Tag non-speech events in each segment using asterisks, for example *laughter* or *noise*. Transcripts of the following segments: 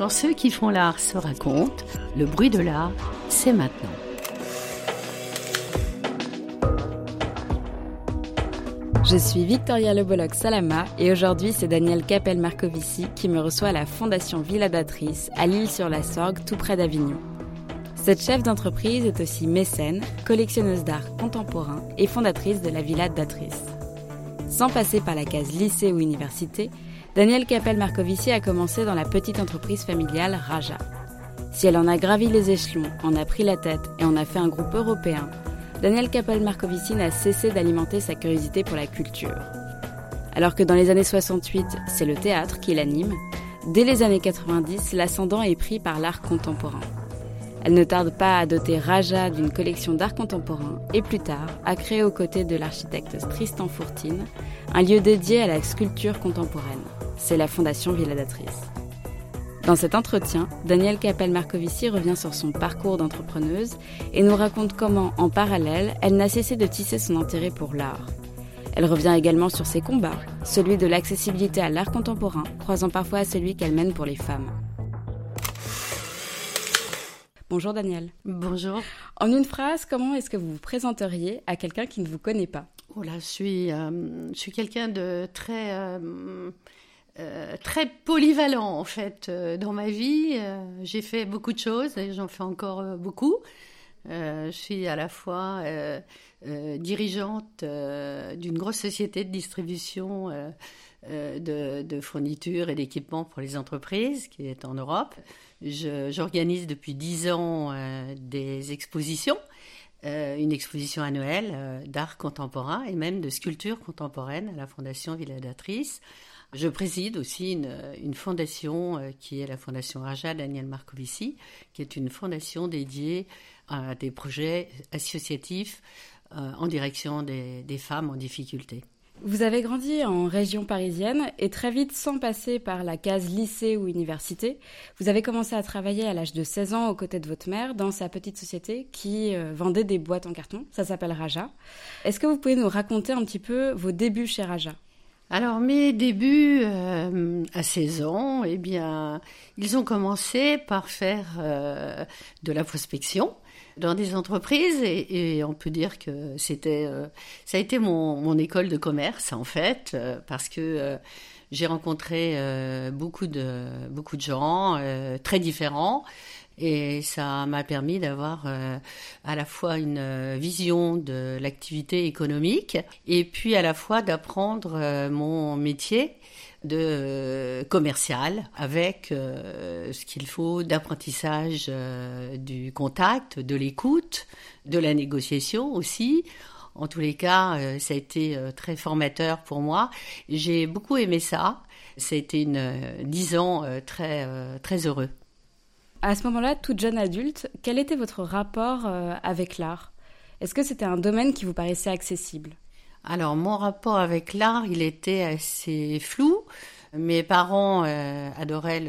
Quand ceux qui font l'art se racontent, le bruit de l'art, c'est maintenant. Je suis Victoria Leboloc Salama et aujourd'hui c'est Daniel Capel Marcovici qui me reçoit à la Fondation Villa d'Atrice à Lille-sur-la-Sorgue tout près d'Avignon. Cette chef d'entreprise est aussi mécène, collectionneuse d'art contemporain et fondatrice de la Villa d'Atrice. Sans passer par la case lycée ou université, Danielle Capel-Marcovici a commencé dans la petite entreprise familiale Raja. Si elle en a gravi les échelons, en a pris la tête et en a fait un groupe européen, Danielle Capel-Marcovici n'a cessé d'alimenter sa curiosité pour la culture. Alors que dans les années 68, c'est le théâtre qui l'anime, dès les années 90, l'ascendant est pris par l'art contemporain. Elle ne tarde pas à doter Raja d'une collection d'art contemporain et plus tard à créer aux côtés de l'architecte Tristan Fourtine un lieu dédié à la sculpture contemporaine c'est la Fondation Villadatrice. Dans cet entretien, Danielle Capel-Marcovici revient sur son parcours d'entrepreneuse et nous raconte comment, en parallèle, elle n'a cessé de tisser son intérêt pour l'art. Elle revient également sur ses combats, celui de l'accessibilité à l'art contemporain, croisant parfois à celui qu'elle mène pour les femmes. Bonjour Danielle. Bonjour. En une phrase, comment est-ce que vous vous présenteriez à quelqu'un qui ne vous connaît pas? Oh là, je suis, euh, je suis quelqu'un de très... Euh, euh, très polyvalent en fait dans ma vie. J'ai fait beaucoup de choses et j'en fais encore beaucoup. je suis à la fois dirigeante d'une grosse société de distribution de, de, fournitures et d'équipements pour les entreprises qui est en Europe. J'organise depuis dix ans des expositions. une exposition annuelle d'art contemporain et même de sculpture contemporaine à la Fondation Villadatrice. Je préside aussi une, fondation euh, qui est la Fondation Raja Daniel Marcovici, qui est une fondation dédiée à des projets associatifs euh, en direction des, femmes en difficulté. Vous avez grandi en région parisienne et très vite, sans passer par la case lycée ou université, vous avez commencé à travailler à l'âge de 16 ans aux côtés de votre mère dans sa petite société qui euh, vendait des boîtes en carton. Ça s'appelle Raja. Est-ce que vous pouvez nous raconter un petit peu vos débuts chez Raja? Alors mes débuts euh, à 16 ans, eh bien, ils ont commencé par faire euh, de la prospection dans des entreprises et, on peut dire que c'était, euh, ça a été mon, mon, école de commerce en fait, parce que j'ai rencontré beaucoup de beaucoup de gens très différents et ça m'a permis d'avoir euh, à la fois une euh, vision de l'activité économique et puis à la fois d'apprendre euh, mon métier de commercial avec ce qu'il faut d'apprentissage du contact, de l'écoute, de la négociation aussi. En tous les cas, ça a été très formateur pour moi. J'ai beaucoup aimé ça. Été une, dix ans très, très heureux. À ce moment-là, toute jeune adulte, quel était votre rapport euh, avec l'art? Est-ce que c'était un domaine qui vous paraissait accessible? Alors, mon rapport avec l'art, il était assez flou. Mes parents euh, adoraient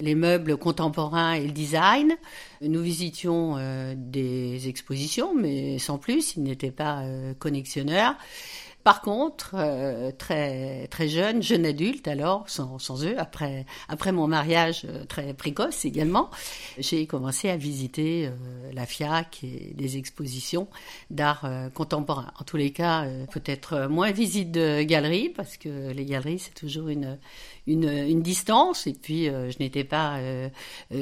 les meubles contemporains et le design. Nous visitions euh, des expositions, mais sans plus, ils n'étaient pas connexionneurs. Par contre, euh, très très jeune, jeune adulte, alors sans, sans eux, après après mon mariage euh, très précoce également, j'ai commencé à visiter euh, la FIAC et des expositions d'art contemporain. En tous les cas, peut-être moins visite de galeries parce que les galeries c'est toujours une une, distance et puis je n'étais pas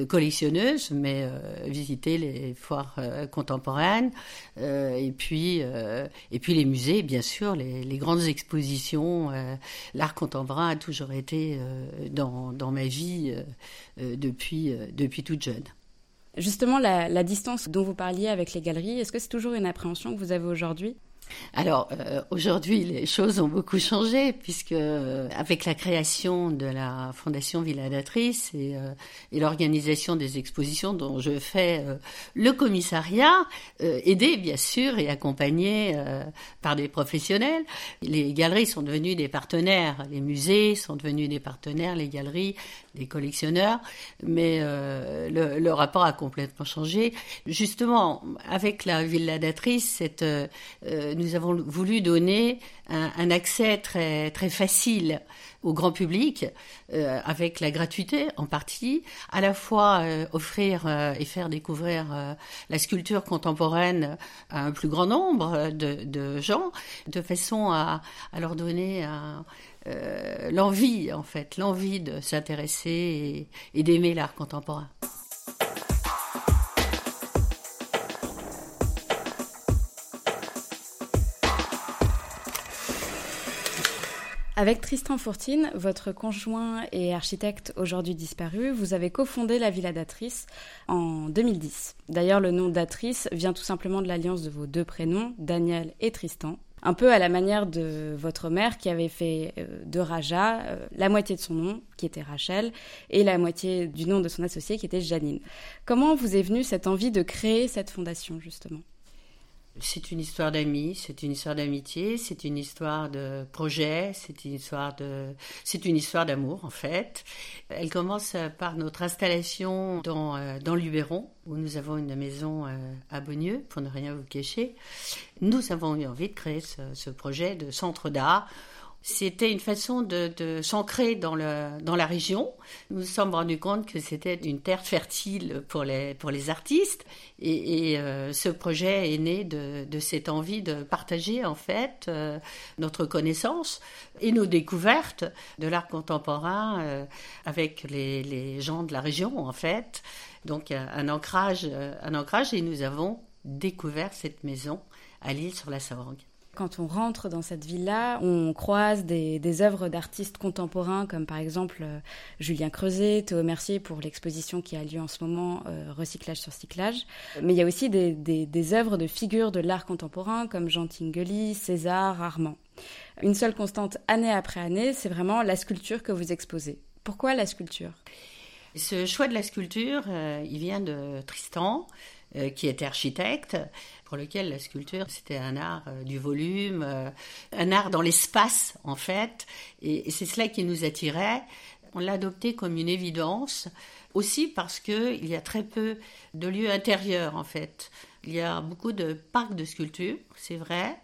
collectionneuse, mais visiter les foires contemporaines et puis et puis les musées, bien sûr les grandes expositions. Euh, l'art contemporain a toujours été euh, dans, dans, ma vie euh, depuis, depuis toute jeune. Justement, la, distance dont vous parliez avec les galeries, est-ce que c'est toujours une appréhension que vous avez aujourd'hui? Alors euh, aujourd'hui, les choses ont beaucoup changé puisque euh, avec la création de la Fondation Villadatrice et, euh, et l'organisation des expositions dont je fais le commissariat, aidé bien sûr et accompagné par des professionnels, les galeries sont devenues des partenaires, les musées sont devenus des partenaires, les galeries, les collectionneurs, mais le, rapport a complètement changé. Justement, avec la Villadatrice, cette nous avons voulu donner un, accès très très facile au grand public euh, avec la gratuité en partie, à la fois euh, offrir euh, et faire découvrir la sculpture contemporaine à un plus grand nombre de, gens, de façon à, leur donner l'envie en fait, l'envie de s'intéresser et d'aimer l'art contemporain. Avec Tristan Fourtine, votre conjoint et architecte aujourd'hui disparu, vous avez cofondé la Villa d'Atrice en 2010. D'ailleurs, le nom d'Atrice vient tout simplement de l'alliance de vos deux prénoms, Daniel et Tristan. Un peu à la manière de votre mère qui avait fait euh, de Raja euh, la moitié de son nom, qui était Rachel, et la moitié du nom de son associé, qui était Janine. Comment vous est venue cette envie de créer cette fondation, justement? C'est une histoire d'amis, c'est une histoire d'amitié, c'est une histoire de projet, c'est une histoire de, c'est une histoire d'amour en fait. Elle commence par notre installation dans euh, dans Luberon où nous avons une maison euh, à Beaunieu pour ne rien vous cacher. Nous avons eu envie de créer ce projet de centre d'art c'était une façon de, s'ancrer dans, la région. Nous nous sommes rendus compte que c'était une terre fertile pour les, artistes. Et, euh, ce projet est né de, cette envie de partager, en fait, euh, notre connaissance et nos découvertes de l'art contemporain euh, avec les, gens de la région, en fait. Donc, un ancrage, un ancrage, et nous avons découvert cette maison à l'île sur la Sorgue. Quand on rentre dans cette ville-là, on croise des, œuvres d'artistes contemporains comme par exemple euh, Julien Creuset, Théo Mercier pour l'exposition qui a lieu en ce moment, euh, Recyclage sur Cyclage. Mais il y a aussi des, œuvres de figures de l'art contemporain comme Jean Tinguely, César, Armand. Une seule constante année après année, c'est vraiment la sculpture que vous exposez. Pourquoi la sculpture? Ce choix de la sculpture, euh, il vient de Tristan, qui était architecte pour lequel la sculpture, c'était un art euh, du volume, euh, un art dans l'espace, en fait. Et, c'est cela qui nous attirait. On l'a adopté comme une évidence, aussi parce qu'il y a très peu de lieux intérieurs, en fait. Il y a beaucoup de parcs de sculpture, c'est vrai.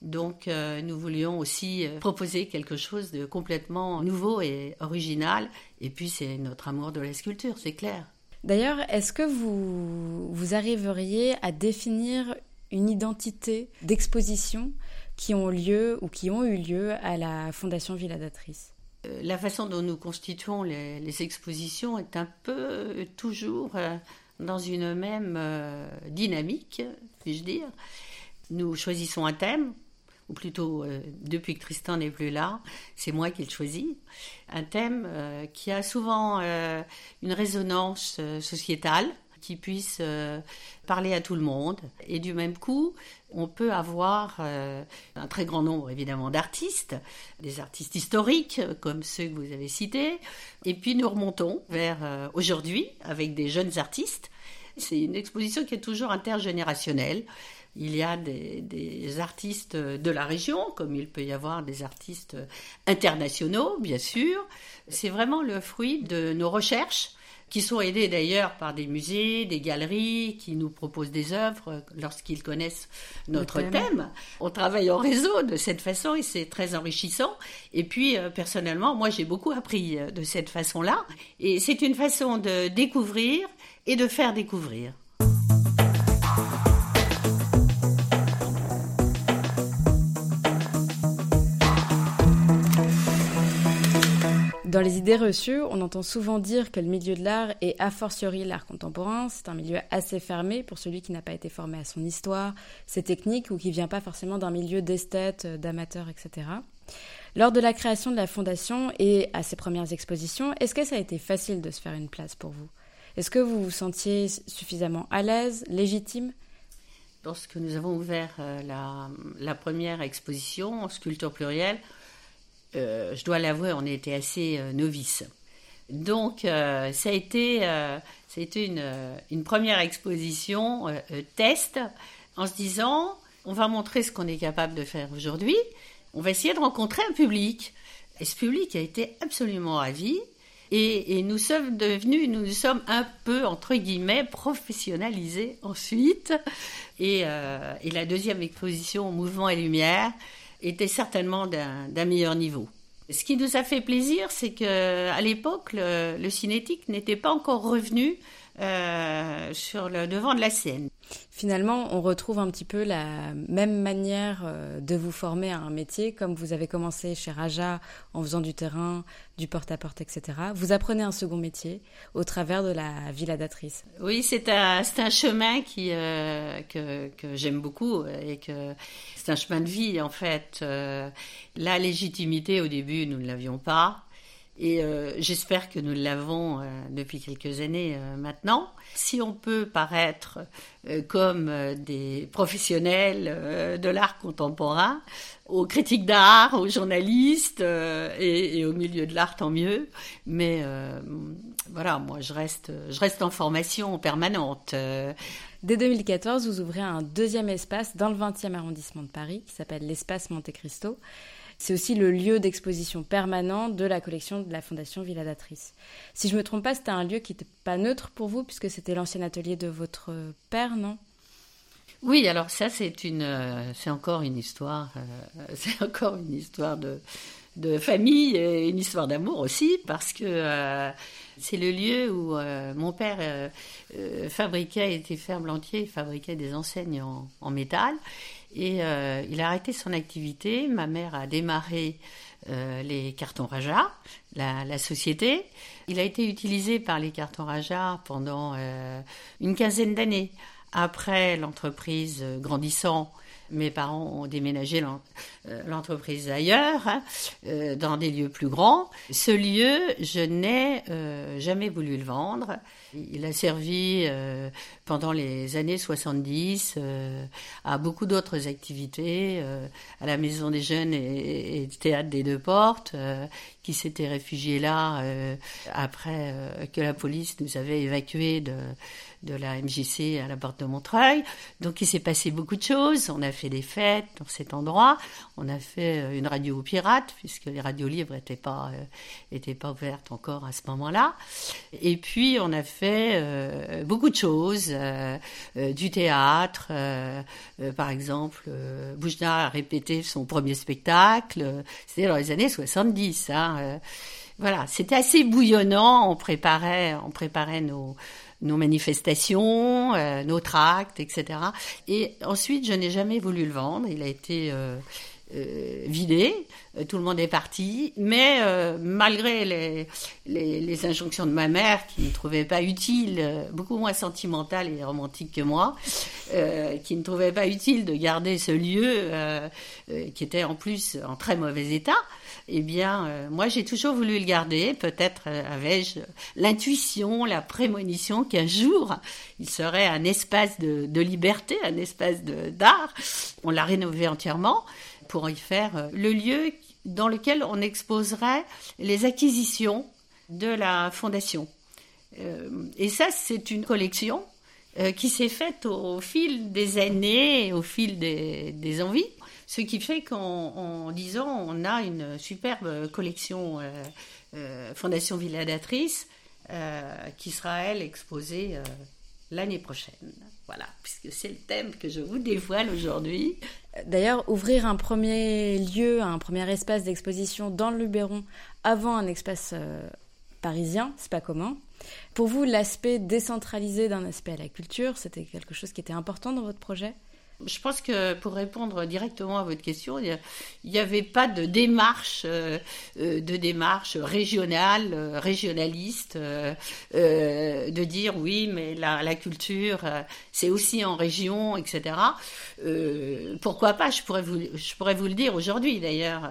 Donc euh, nous voulions aussi proposer quelque chose de complètement nouveau et original. Et puis c'est notre amour de la sculpture, c'est clair. D'ailleurs, est-ce que vous, vous arriveriez à définir une identité d'exposition qui ont lieu ou qui ont eu lieu à la Fondation Villadatrice euh, La façon dont nous constituons les, expositions est un peu euh, toujours euh, dans une même dynamique, puis-je dire. Nous choisissons un thème, ou plutôt euh, depuis que Tristan n'est plus là, c'est moi qui le choisis, un thème euh, qui a souvent euh, une résonance sociétale, qui puisse parler à tout le monde. Et du même coup, on peut avoir un très grand nombre évidemment d'artistes, des artistes historiques comme ceux que vous avez cités, et puis nous remontons vers aujourd'hui avec des jeunes artistes. C'est une exposition qui est toujours intergénérationnelle. Il y a des, artistes de la région, comme il peut y avoir des artistes internationaux, bien sûr. C'est vraiment le fruit de nos recherches qui sont aidés d'ailleurs par des musées, des galeries qui nous proposent des œuvres lorsqu'ils connaissent notre thème. On travaille en réseau de cette façon et c'est très enrichissant. Et puis euh, personnellement, moi j'ai beaucoup appris euh, de cette façon-là et c'est une façon de découvrir et de faire découvrir. Idées reçues, on entend souvent dire que le milieu de l'art est a fortiori l'art contemporain. C'est un milieu assez fermé pour celui qui n'a pas été formé à son histoire, ses techniques ou qui vient pas forcément d'un milieu d'esthète, d'amateurs, etc. Lors de la création de la fondation et à ses premières expositions, est-ce que ça a été facile de se faire une place pour vous? Est-ce que vous vous sentiez suffisamment à l'aise, légitime? Lorsque nous avons ouvert euh, la, la première exposition, Sculpture plurielle, euh, je dois l'avouer, on était assez euh, novices. Donc, euh, ça a été, une, première exposition test en se disant on va montrer ce qu'on est capable de faire aujourd'hui, on va essayer de rencontrer un public. Et ce public a été absolument ravi. Et, nous sommes devenus, nous nous sommes un peu, entre guillemets, professionnalisés ensuite. Et, et la deuxième exposition, Mouvement et Lumière, était certainement d'un meilleur niveau. Ce qui nous a fait plaisir, c'est que à l'époque, le, le cinétique n'était pas encore revenu euh, sur le devant de la scène. Finalement, on retrouve un petit peu la même manière euh, de vous former à un métier, comme vous avez commencé chez Raja en faisant du terrain, du porte-à-porte, etc. Vous apprenez un second métier au travers de la viladatrice. Oui, c'est un, un chemin qui, euh, que, que j'aime beaucoup et que c'est un chemin de vie en fait. la légitimité au début, nous ne l'avions pas. Et euh, j'espère que nous l'avons euh, depuis quelques années euh, maintenant. Si on peut paraître comme des professionnels de l'art contemporain, aux critiques d'art, aux journalistes et, au milieu de l'art, tant mieux. Mais voilà, moi, je reste en formation permanente. Dès 2014, vous ouvrez un deuxième espace dans le 20e arrondissement de Paris qui s'appelle l'espace Monte Cristo. C'est aussi le lieu d'exposition permanent de la collection de la Fondation Villadatrice. Si je me trompe pas, c'était un lieu qui n'était pas neutre pour vous, puisque c'était l'ancien atelier de votre père, non? Oui, alors ça c'est une, euh, c'est encore une histoire, euh, *laughs* c'est encore une histoire de, famille et une histoire d'amour aussi, parce que euh, c'est le lieu où mon père fabriquait, était ferblantier, fabriquait des enseignes en, en métal, et euh, il a arrêté son activité. Ma mère a démarré euh, les cartons Raja, la, société. Il a été utilisé par les cartons Raja pendant euh, une quinzaine d'années. Après l'entreprise grandissant, mes parents ont déménagé l'entreprise ailleurs, hein, dans des lieux plus grands. Ce lieu, je n'ai jamais voulu le vendre. Il a servi euh, pendant les années 70 euh, à beaucoup d'autres activités, euh, à la Maison des Jeunes et, et Théâtre des Deux Portes, qui s'était réfugié là après que la police nous avait évacués de, de la MJC à la porte de Montreuil. Donc il s'est passé beaucoup de choses. On a fait des fêtes dans cet endroit. On a fait une radio pirate, puisque les radios libres n'étaient pas, étaient pas ouvertes encore à ce moment-là. Et puis on a fait euh, beaucoup de choses, euh, euh, du théâtre, par exemple, Boujna a répété son premier spectacle, c'était dans les années 70. Hein, voilà, c'était assez bouillonnant, on préparait, on préparait nos, nos manifestations, nos tracts, etc. Et ensuite, je n'ai jamais voulu le vendre. Il a été euh, vidé, euh, tout le monde est parti, mais euh, malgré les, injonctions de ma mère, qui ne trouvait pas utile, beaucoup moins sentimentale et romantique que moi, qui ne trouvait pas utile de garder ce lieu qui était en plus en très mauvais état, eh bien, moi j'ai toujours voulu le garder. Peut-être avais-je l'intuition, la prémonition qu'un jour il serait un espace de liberté, un espace d'art. On l'a rénové entièrement pour y faire euh, le lieu dans lequel on exposerait les acquisitions de la fondation. Euh, et ça, c'est une collection euh, qui s'est faite au, fil des années, au fil des, envies, ce qui fait qu'en disant on a une superbe collection Fondation Villadatrice qui sera, elle, exposée l'année prochaine. Voilà, puisque c'est le thème que je vous dévoile aujourd'hui. D'ailleurs, ouvrir un premier lieu, un premier espace d'exposition dans le Luberon avant un espace euh, parisien, c'est pas commun. Pour vous, l'aspect décentralisé d'un aspect à la culture, c'était quelque chose qui était important dans votre projet? Je pense que pour répondre directement à votre question, il n'y avait pas de démarche, euh, euh, de démarche régionale, euh, régionaliste, de dire oui, mais la, culture, c'est aussi en région, etc. pourquoi pas? Je pourrais vous, je pourrais vous le dire aujourd'hui d'ailleurs,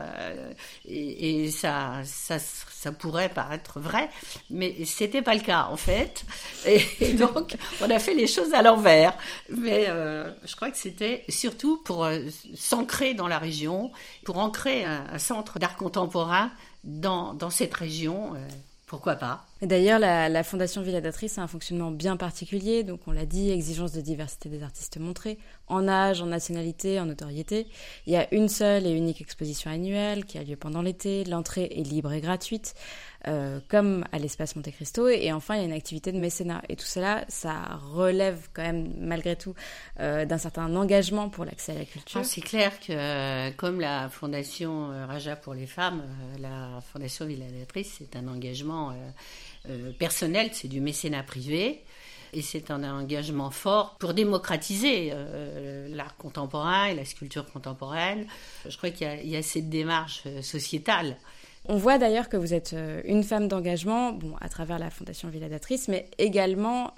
et, et, ça, ça ça pourrait paraître vrai, mais c'était pas le cas en fait. Et, donc, on a fait les choses à l'envers. Mais je crois que c'était surtout pour euh, s'ancrer dans la région, pour ancrer un, centre d'art contemporain dans, cette région. Euh, pourquoi pas D'ailleurs, la, Fondation Villadatrice a un fonctionnement bien particulier. Donc, on l'a dit, exigence de diversité des artistes montrés, en âge, en nationalité, en notoriété. Il y a une seule et unique exposition annuelle qui a lieu pendant l'été. L'entrée est libre et gratuite, euh, comme à l'espace Monte Cristo. Et enfin, il y a une activité de mécénat. Et tout cela, ça relève quand même, malgré tout, euh, d'un certain engagement pour l'accès à la culture. Ah, c'est clair que, euh, comme la Fondation Raja pour les femmes, la Fondation Villadatrice, c'est un engagement personnel, c'est du mécénat privé. Et c'est un engagement fort pour démocratiser euh, l'art contemporain et la sculpture contemporaine. Je crois qu'il y, a cette démarche euh, sociétale. On voit d'ailleurs que vous êtes une femme d'engagement, bon, à travers la Fondation Villadatrice, mais également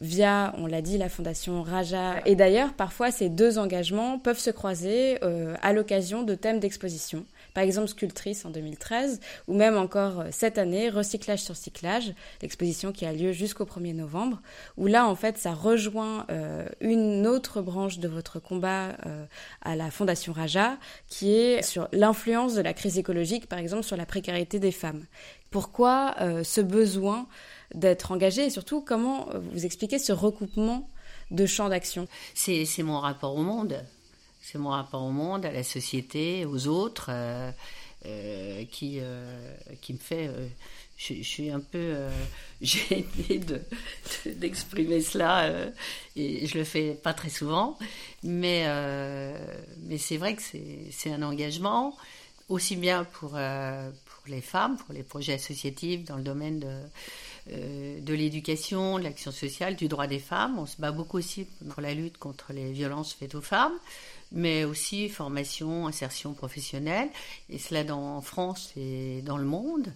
via, on l'a dit, la Fondation Raja. Et d'ailleurs, parfois, ces deux engagements peuvent se croiser à l'occasion de thèmes d'exposition par exemple Sculptrice en 2013, ou même encore euh, cette année, Recyclage sur Cyclage, l'exposition qui a lieu jusqu'au 1er novembre, où là, en fait, ça rejoint euh, une autre branche de votre combat euh, à la Fondation Raja, qui est sur l'influence de la crise écologique, par exemple, sur la précarité des femmes. Pourquoi ce besoin d'être engagé et surtout comment vous expliquez ce recoupement de champs d'action? C'est mon rapport au monde. C'est mon rapport au monde, à la société, aux autres, euh, euh, qui, euh, qui me fait. Je, suis un peu *laughs* gênée d'exprimer cela et je le fais pas très souvent, mais, mais c'est vrai que c'est un engagement aussi bien pour, pour les femmes, pour les projets associatifs dans le domaine de, de l'éducation, de l'action sociale, du droit des femmes. On se bat beaucoup aussi pour la lutte contre les violences faites aux femmes mais aussi formation, insertion professionnelle, et cela en France et dans le monde.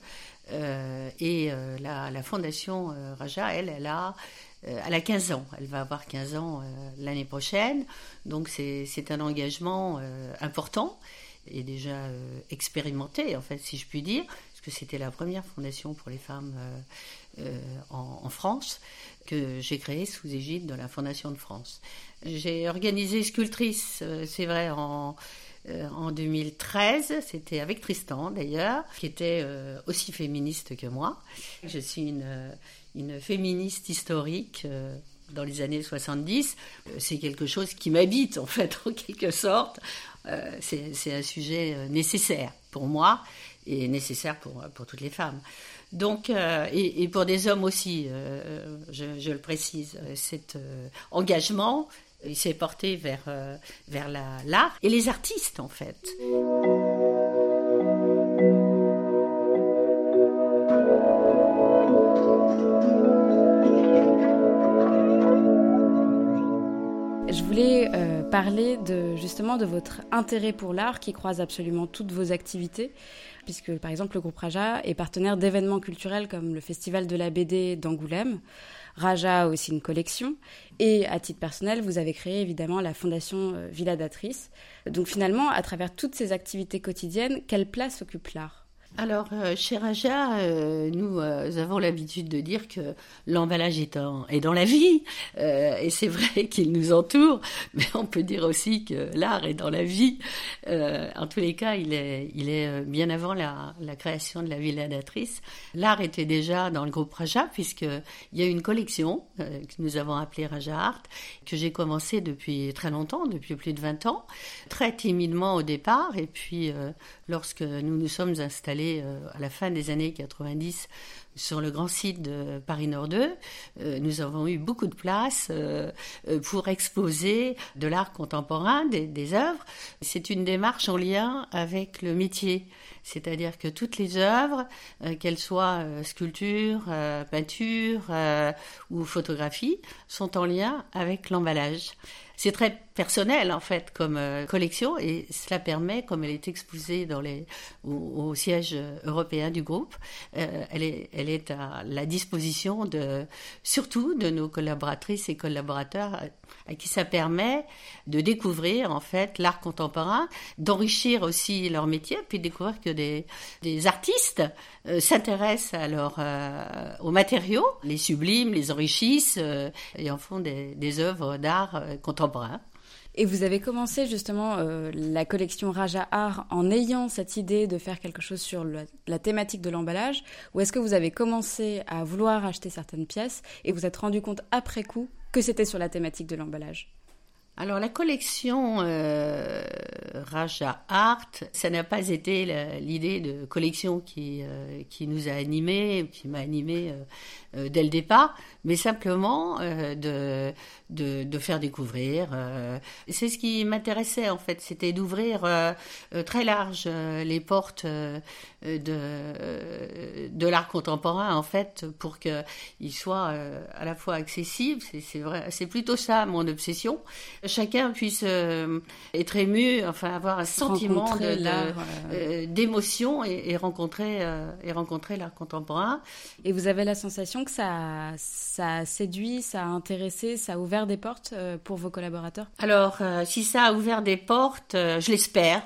Euh, et euh, la, la, fondation euh, Raja, elle, elle a, elle a 15 ans. Elle va avoir 15 ans l'année prochaine. Donc c'est un engagement important et déjà expérimenté, en fait, si je puis dire, parce que c'était la première fondation pour les femmes en, en, France que j'ai créée sous égide de la Fondation de France. J'ai organisé Sculptrice, euh, c'est vrai, en, euh, en 2013. C'était avec Tristan d'ailleurs, qui était euh, aussi féministe que moi. Je suis une, une féministe historique dans les années 70. C'est quelque chose qui m'habite en fait, *laughs* en quelque sorte. C'est un sujet nécessaire pour moi et nécessaire pour, pour toutes les femmes. Donc, et, pour des hommes aussi, je, le précise, cet engagement il s'est porté vers, euh, vers l'art et les artistes en fait. Parler de, justement de votre intérêt pour l'art qui croise absolument toutes vos activités, puisque par exemple le groupe Raja est partenaire d'événements culturels comme le Festival de la BD d'Angoulême. Raja a aussi une collection. Et à titre personnel, vous avez créé évidemment la fondation euh, Villadatrice. Donc finalement, à travers toutes ces activités quotidiennes, quelle place occupe l'art? Alors, euh, chez Raja, euh, nous euh, avons l'habitude de dire que l'emballage est, est, dans la vie, et c'est vrai *laughs* qu'il nous entoure, mais on peut dire aussi que l'art est dans la vie. en tous les cas, il est, il est bien avant la, création de la Villadatrice. L'art était déjà dans le groupe Raja, puisqu'il y a une collection que nous avons appelée Raja Art, que j'ai commencé depuis très longtemps, depuis plus de 20 ans, très timidement au départ, et puis lorsque nous nous sommes installés euh, à la fin des années 90 sur le grand site de Paris Nord 2, euh, nous avons eu beaucoup de place euh, pour exposer de l'art contemporain, des, œuvres. C'est une démarche en lien avec le métier, c'est-à-dire que toutes les œuvres, qu'elles soient sculpture, peinture ou photographie, sont en lien avec l'emballage. C'est très personnel en fait comme euh, collection et cela permet, comme elle est exposée dans les, au, siège européen du groupe, euh, elle est à la disposition de surtout de nos collaboratrices et collaborateurs à qui ça permet de découvrir en fait l'art contemporain, d'enrichir aussi leur métier, puis découvrir que des, des artistes euh, s'intéressent alors aux matériaux, les subliment, les enrichissent et en font des, des œuvres d'art contemporain. Et vous avez commencé justement euh, la collection Raja Art en ayant cette idée de faire quelque chose sur la, thématique de l'emballage Ou est-ce que vous avez commencé à vouloir acheter certaines pièces et vous êtes rendu compte après coup que c'était sur la thématique de l'emballage? Alors la collection euh, Raja Art, ça n'a pas été l'idée de collection qui, euh, qui nous a animés, qui m'a animé euh, dès le départ, mais simplement de, de, faire découvrir. C'est ce qui m'intéressait en fait, c'était d'ouvrir très large les portes de, de l'art contemporain en fait pour qu'il soit à la fois accessible. C'est plutôt ça mon obsession chacun puisse euh, être ému, enfin avoir un sentiment euh, d'émotion et, rencontrer euh, et rencontrer l'art contemporain. Et vous avez la sensation que ça, ça a séduit, ça a intéressé, ça a ouvert des portes pour vos collaborateurs? Alors, si ça a ouvert des portes, je l'espère.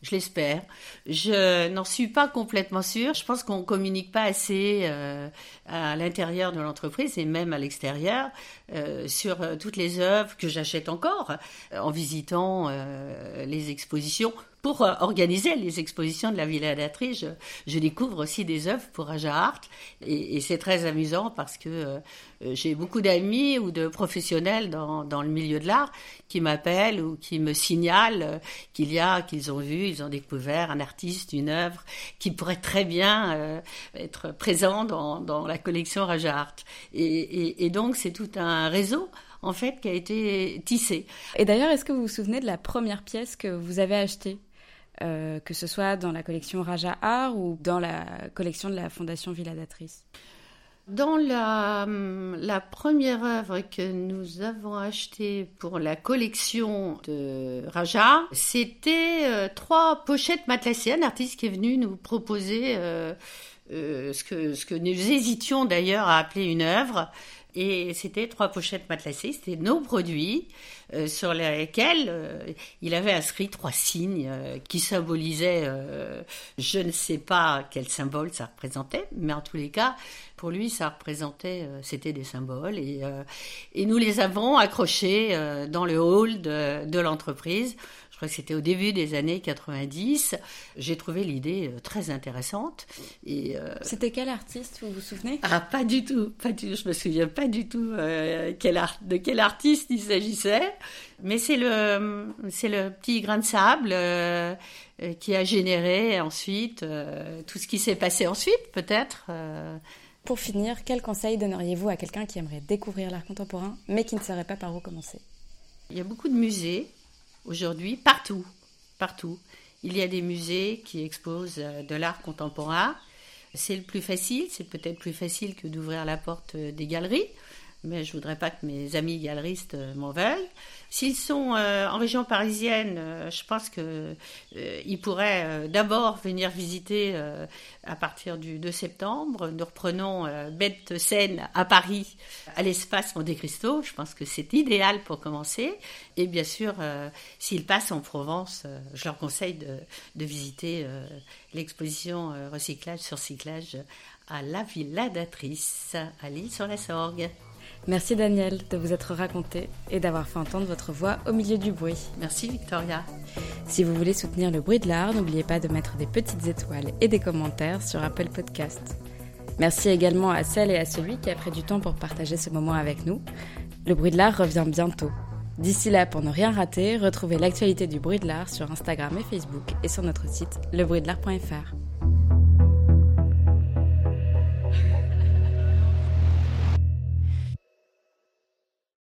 Je l'espère. Je n'en suis pas complètement sûre. Je pense qu'on communique pas assez euh, à l'intérieur de l'entreprise et même à l'extérieur euh, sur euh, toutes les œuvres que j'achète encore en visitant les expositions pour euh, organiser les expositions de la Villa d'Atriche, je, découvre aussi des œuvres pour Aja Art et, c'est très amusant parce que euh, j'ai beaucoup d'amis ou de professionnels dans, le milieu de l'art qui m'appellent ou qui me signalent euh, qu'il y a, qu'ils ont vu, ils ont découvert un artiste, une œuvre qui pourrait très bien être présent dans, dans la collection Raja Art. Et donc c'est tout un réseau en fait qui a été tissé. Et d'ailleurs, est-ce que vous vous souvenez de la première pièce que vous avez achetée euh, que ce soit dans la collection Raja Art ou dans la collection de la Fondation Villadatrice Dans la, la, première œuvre que nous avons achetée pour la collection de Raja, c'était euh, trois pochettes matelassées. Un artiste qui est venu nous proposer euh, ce, que, ce que nous hésitions d'ailleurs à appeler une œuvre. Et c'était trois pochettes matelassées, c'était nos produits euh, sur lesquels euh, il avait inscrit trois signes euh, qui symbolisaient, je ne sais pas quel symbole ça représentait, mais en tous les cas, pour lui, ça représentait, c'était des symboles. Et, et nous les avons accrochés dans le hall de, l'entreprise crois que c'était au début des années 90. J'ai trouvé l'idée euh, très intéressante. Et euh, c'était quel artiste, vous vous souvenez? Ah, pas du tout, pas du tout. Je me souviens pas du tout euh, quel art, de quel artiste il s'agissait. Mais c'est le, c'est le petit grain de sable qui a généré ensuite tout ce qui s'est passé ensuite, peut-être. Pour finir, quel conseil donneriez-vous à quelqu'un qui aimerait découvrir l'art contemporain, mais qui ne saurait pas par où commencer? Il y a beaucoup de musées aujourd'hui partout, partout. Il y a des musées qui exposent euh, de l'art contemporain. C'est le plus facile, c'est peut-être plus facile que d'ouvrir la porte euh, des galeries mais je voudrais pas que mes amis galeristes euh, m'en veuillent. S'ils sont euh, en région parisienne, euh, je pense que ils pourraient d'abord venir visiter à partir du 2 septembre. Nous reprenons bête scène à Paris, à l'espace Monte Cristo. Je pense que c'est idéal pour commencer. Et bien sûr, s'ils passent en Provence, je leur conseille de, de visiter l'exposition recyclage sur cyclage à la Villa d'Atrice, à l'île sur la Sorgue. Merci Daniel de vous être raconté et d'avoir fait entendre votre voix au milieu du bruit. Merci Victoria. Si vous voulez soutenir le bruit de l'art, n'oubliez pas de mettre des petites étoiles et des commentaires sur Apple Podcast. Merci également à celle et à celui qui a pris du temps pour partager ce moment avec nous. Le bruit de l'art revient bientôt. D'ici là, pour ne rien rater, retrouvez l'actualité du bruit de l'art sur Instagram et Facebook et sur notre site lebruitdelart.fr.